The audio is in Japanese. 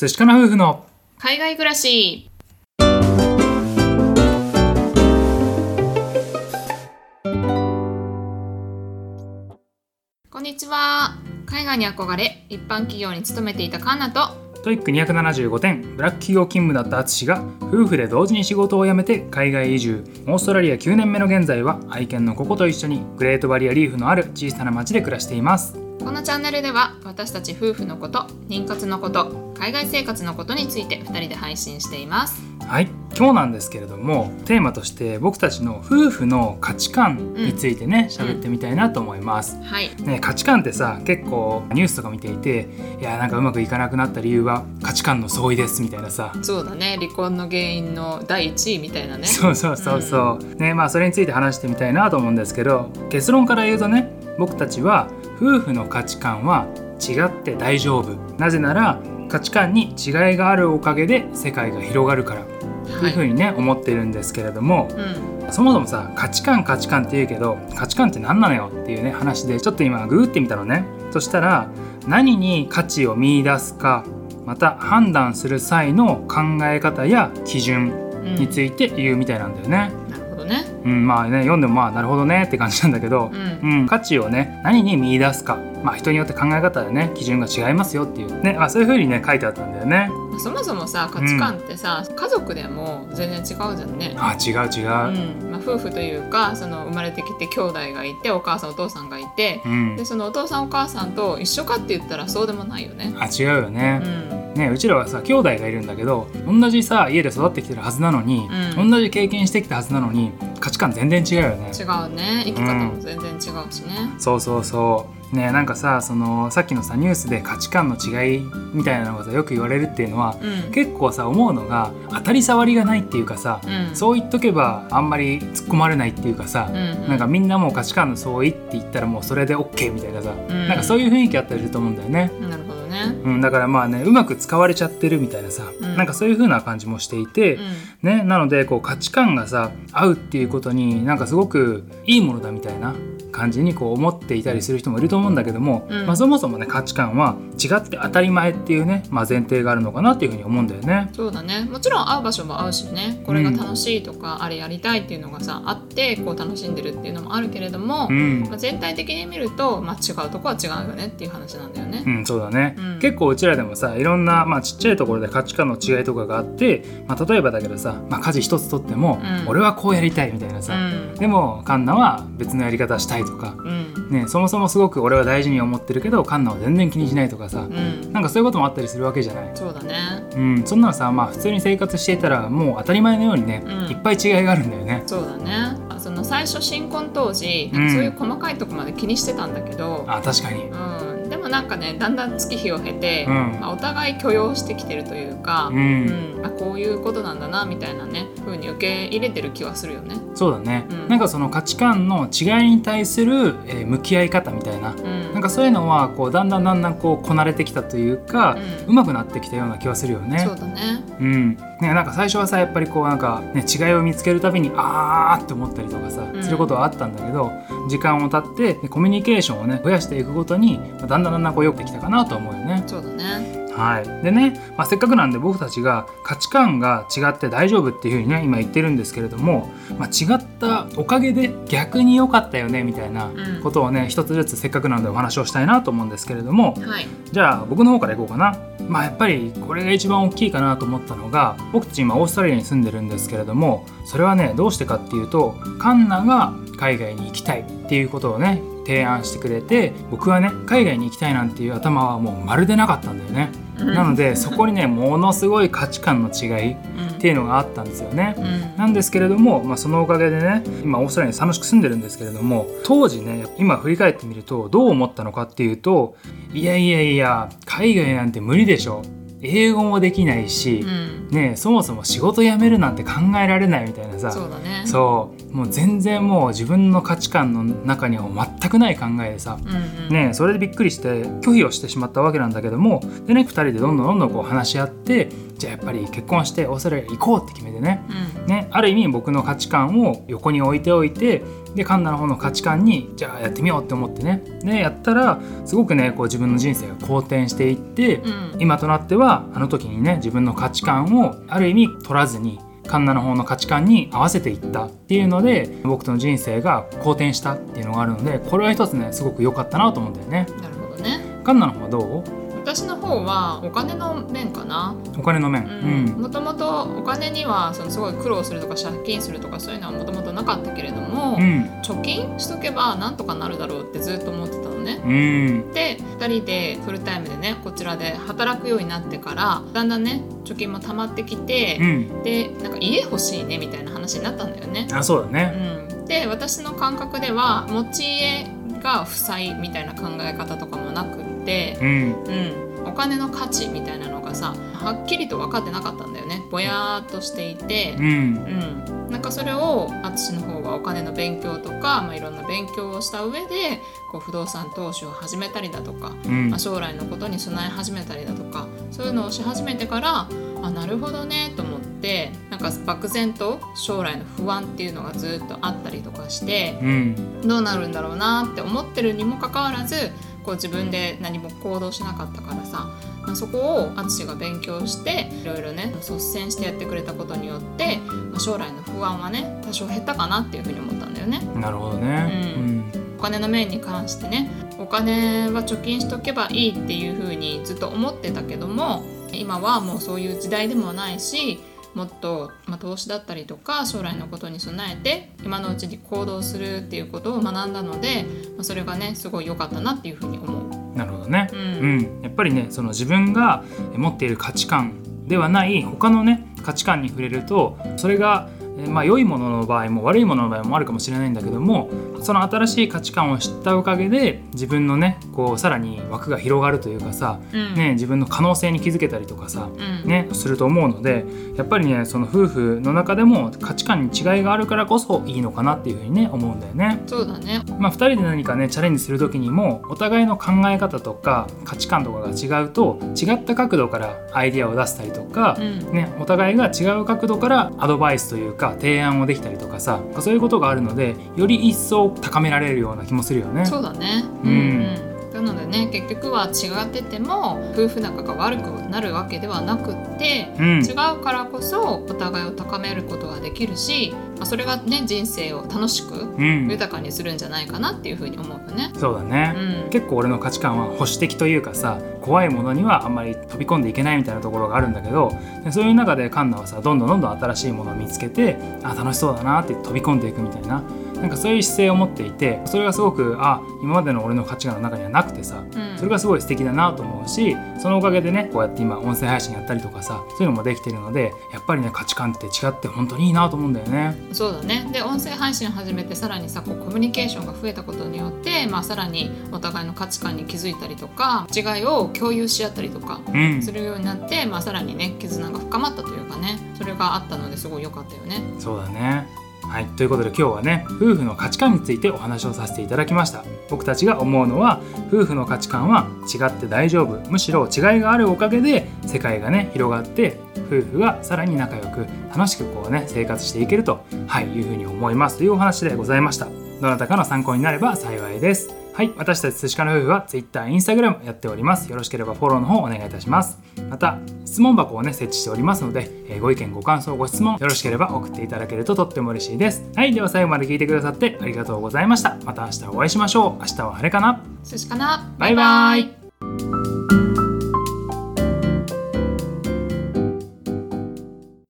寿司かな夫婦の海外暮らし。こんにちは。海外に憧れ一般企業に勤めていたカンナと。トイック275点ブラック企業勤務だった淳が夫婦で同時に仕事を辞めて海外移住。オーストラリア9年目の現在は愛犬のココと一緒にグレートバリアリーフのある小さな町で暮らしています。このチャンネルでは私たち夫婦のこと妊活のこと海外生活のことについて2人で配信しています。はい。今日なんですけれどもテーマとして僕たちの夫婦の価値観についてね喋、ってみたいなと思います、はい。ね、価値観ってさ結構ニュースとか見ていていやなんかうまくいかなくなった理由は価値観の相違ですみたいなさ。そうだね。離婚の原因の第1位みたいなね。そうそうそうそう、ねまあそれについて話してみたいなと思うんですけど結論から言うとね僕たちは夫婦の価値観は違って大丈夫。なぜなら価値観に違いがあるおかげで世界が広がるからというふうにね、思ってるんですけれどもうん。そもそもさ価値観価値観って言うけど価値観って何なのよっていうね話でちょっと今ググってみたのね。そしたら何に価値を見出すかまた判断する際の考え方や基準うんについて言うみたいなんだよね。なるほどねうん、まあね読んでもまあなるほどねって感じなんだけどう、んうん、価値をね何に見出すか、まあ、人によって考え方やね基準が違いますよっていうね、まあ、そういうふうにね書いてあったんだよね。そもそもさ価値観ってさ、家族でも全然違うじゃんね。あ違う違う。うんまあ、夫婦というかその生まれてきて兄弟がいてお母さんお父さんがいてうんでそのお父さんお母さんと一緒かって言ったらそうでもないよね。あ違うようね。んねうちらはさ兄弟がいるんだけど同じさ家で育ってきてるはずなのに、うん同じ経験してきたはずなのに価値観全然違うよね。違うね生き方も全然違うしね。そうそうそう。ねなんかさそのさっきのさニュースで価値観の違いみたいなのがさよく言われるっていうのは、うん結構さ思うのが当たり障りがないっていうかさ、うんそう言っとけばあんまり突っ込まれないっていうかさ、うんなんかみんなもう価値観の相違って言ったらもうそれで OK みたいなさ、うんなんかそういう雰囲気あったりすると思うんだよね。なるほどね。うん、だからまあねうまく使われちゃってるみたいなさ、うん。なんかそういう風な感じもしていて、うん。ね、なのでこう価値観がさ合うっていうことになんかすごくいいものだみたいな感じにこう思っていたりする人もいると思うんだけども、うん。まあ、そもそもね価値観は違って当たり前っていうね、まあ、前提があるのかなっていうふうに思うんだよね。そうだね。もちろん会う場所も合うしねこれが楽しいとか、あれやりたいっていうのがさあってこう楽しんでるっていうのもあるけれども、うん。まあ、全体的に見ると、まあ、違うとこは違うよねっていう話なんだよね。うん、そうだね、うん結構うちらでもさいろんな、まあ、ちっちゃいところで価値観の違いとかがあって、まあ、例えばだけどさ、まあ、家事一つとっても、うん俺はこうやりたいみたいなさ、うんでもカンナは別のやり方したいとか、うんね、そもそもすごく俺は大事に思ってるけどカンナは全然気にしないとかさ、うんなんかそういうこともあったりするわけじゃない。そうだね。うん、そんなのさ、まあ、普通に生活していたらもう当たり前のようにね、うんいっぱい違いがあるんだよね。そうだね。最初新婚当時そういう細かいとこまで気にしてたんだけど、あ確かに。うん、でもなんかねだんだん月日を経て、うん。まあ、お互い許容してきてるというか、うん。うん。あこういうことなんだなみたいなね風に受け入れてる気はするよね。そうだね、うん。なんかその価値観の違いに対する、えー向き合い方みたいな、うん、なんかそういうのはこうだんだんだんだんこうこなれてきたというか、うん。上手くなってきたような気はするよね。そうだね。うんね、なんか最初はさやっぱりこうなんか、ね、違いを見つけるたびにあーって思ったりとかさ、うんすることはあったんだけど時間を経ってでコミュニケーションをね増やしていくごとにまあだんだんだんだんこうよくできたかなと思うよね。そうだね。はい、でね、まあ、せっかくなんで僕たちが価値観が違って大丈夫っていうふうにね今言ってるんですけれども、まあ、違ったおかげで逆に良かったよねみたいなうんことをね一つずつせっかくなんでお話をしたいなと思うんですけれどもはい。じゃあ僕の方からいこうかな。まあやっぱりこれが一番大きいかなと思ったのが僕たち今オーストラリアに住んでるんですけれどもそれはねどうしてかっていうとカンナが海外に行きたいっていうことをね提案してくれて僕はね海外に行きたいなんていう頭はもうまるでなかったんだよね。なのでそこにねものすごい価値観の違いっていうのがあったんですよね。うん。なんですけれども、まあ、そのおかげでね今オーストラリアに楽しく住んでるんですけれども当時ね今振り返ってみるとどう思ったのかっていうといやいやいや海外なんて無理でしょ英語もできないしう、んねそもそも仕事辞めるなんて考えられないみたいなさそうだね。そうもう全然もう自分の価値観の中には全くない考えでさ、うんうん。ね、それでびっくりして拒否をしてしまったわけなんだけどもでね2人でどんどんどんどんこう話し合ってじゃあやっぱり結婚してオーストラリア行こうって決めてね。うん。ねある意味僕の価値観を横に置いておいてでカンナの方の価値観にじゃあやってみようって思ってね。でやったらすごくねこう自分の人生が好転していって、うん。今となってはあの時にね自分の価値観をある意味取らずにカンナの方の価値観に合わせていった。っていうので僕との人生が好転したっていうのがあるのでこれは一つねすごく良かったなと思うんだよね。なるほどね。カンナの方はどう？私の方はお金の面かな。お金の面。うん。もともとお金にはそのすごい苦労するとか借金するとかそういうのはもともとなかったけれども、うん。うん貯金しとけばなんとかなるだろうってずっと思ってたのね。うん。で2人でフルタイムでねこちらで働くようになってからだんだんね貯金も溜まってきてう、ん。でなんか家欲しいねみたいな話になったんだよね。あそうだうねん、で私の感覚では持ち家が負債みたいな考え方とかもなくって、うん。うん、お金の価値みたいなのがさはっきりと分かってなかったんだよね。ぼやーっとしていてう、ん。うん、なんかそれを私の方がお金の勉強とか、まあ、いろんな勉強をした上でこう不動産投資を始めたりだとか、うん。まあ、将来のことに備え始めたりだとかそういうのをし始めてからあなるほどねと思ってなんか漠然と将来の不安っていうのがずっとあったりとかしてうん。どうなるんだろうなって思ってるにもかかわらずこう自分で何も行動しなかったからさ、まあ、そこを淳が勉強していろいろね率先してやってくれたことによって、まあ、将来の不安はね多少減ったかなっていうふうに思ったんだよね。なるほどね。うん。お金の面に関してねお金は貯金しとけばいいっていうふうにずっと思ってたけども今はもうそういう時代でもないしもっと、まあ、投資だったりとか将来のことに備えて今のうちに行動するっていうことを学んだので、まあ、それがねすごい良かったなっていうふうに思う。なるほどね。ううん。ん、やっぱりねその自分が持っている価値観ではない他のね価値観に触れるとそれがえーまあ良いものの場合も悪いものの場合もあるかもしれないんだけどもその新しい価値観を知ったおかげで自分のねこうさらに枠が広がるというかさ、うん。ね、自分の可能性に気づけたりとかさ、うん。ね、すると思うのでやっぱりねその夫婦の中でも価値観に違いがあるからこそいいのかなっていうふうにね思うんだよね。そうだね。まあ、2人で何かねチャレンジする時にもお互いの考え方とか価値観とかが違うと違った角度からアイデアを出したりとかう、ん。ね、お互いが違う角度からアドバイスというか提案をできたりとかさそういうことがあるのでより一層高められるような気もするよね。そうだね。うんなのでね結局は違ってても夫婦仲が悪くなるわけではなくって、うん違うからこそお互いを高めることができるし、まあ、それがね人生を楽しくうん、豊かにするんじゃないかなっていうふうに思うよね。そうだね、うん。結構俺の価値観は保守的というかさ怖いものにはあんまり飛び込んでいけないみたいなところがあるんだけどでそういう中でカンナはさどんどんどんどん新しいものを見つけてあ楽しそうだなって飛び込んでいくみたいななんかそういう姿勢を持っていてそれがすごくあ今までの俺の価値観の中にはなくてさうんそれがすごい素敵だなと思うしそのおかげでねこうやって今音声配信やったりとかさそういうのもできてるのでやっぱりね価値観って違って本当にいいなと思うんだよね。そうだねで音声配信始めてさらにさこうコミュニケーションが増えたことによって、まあ、さらにお互いの価値観に気づいたりとか違いを共有し合ったりとかうんするようになって、まあ、さらにね絆が深まったというかねそれがあったのですごい良かったよね。そうだね。はい、ということで今日はね夫婦の価値観についてお話をさせていただきました。僕たちが思うのは夫婦の価値観は違って大丈夫むしろ違いがあるおかげで世界がね広がって夫婦がさらに仲良く楽しくこうね生活していけると、はい、いうふうに思いますというお話でございました。どなたかの参考になれば幸いです。はい私たち寿司家の夫婦は Twitter、Instagram やっております。よろしければフォローの方お願いいたします。また質問箱をね設置しておりますので、えーご意見ご感想ご質問よろしければ送っていただけるととっても嬉しいです。はいでは最後まで聞いてくださってありがとうございました。また明日お会いしましょう。明日は晴れかな。寿司かな。バイバイ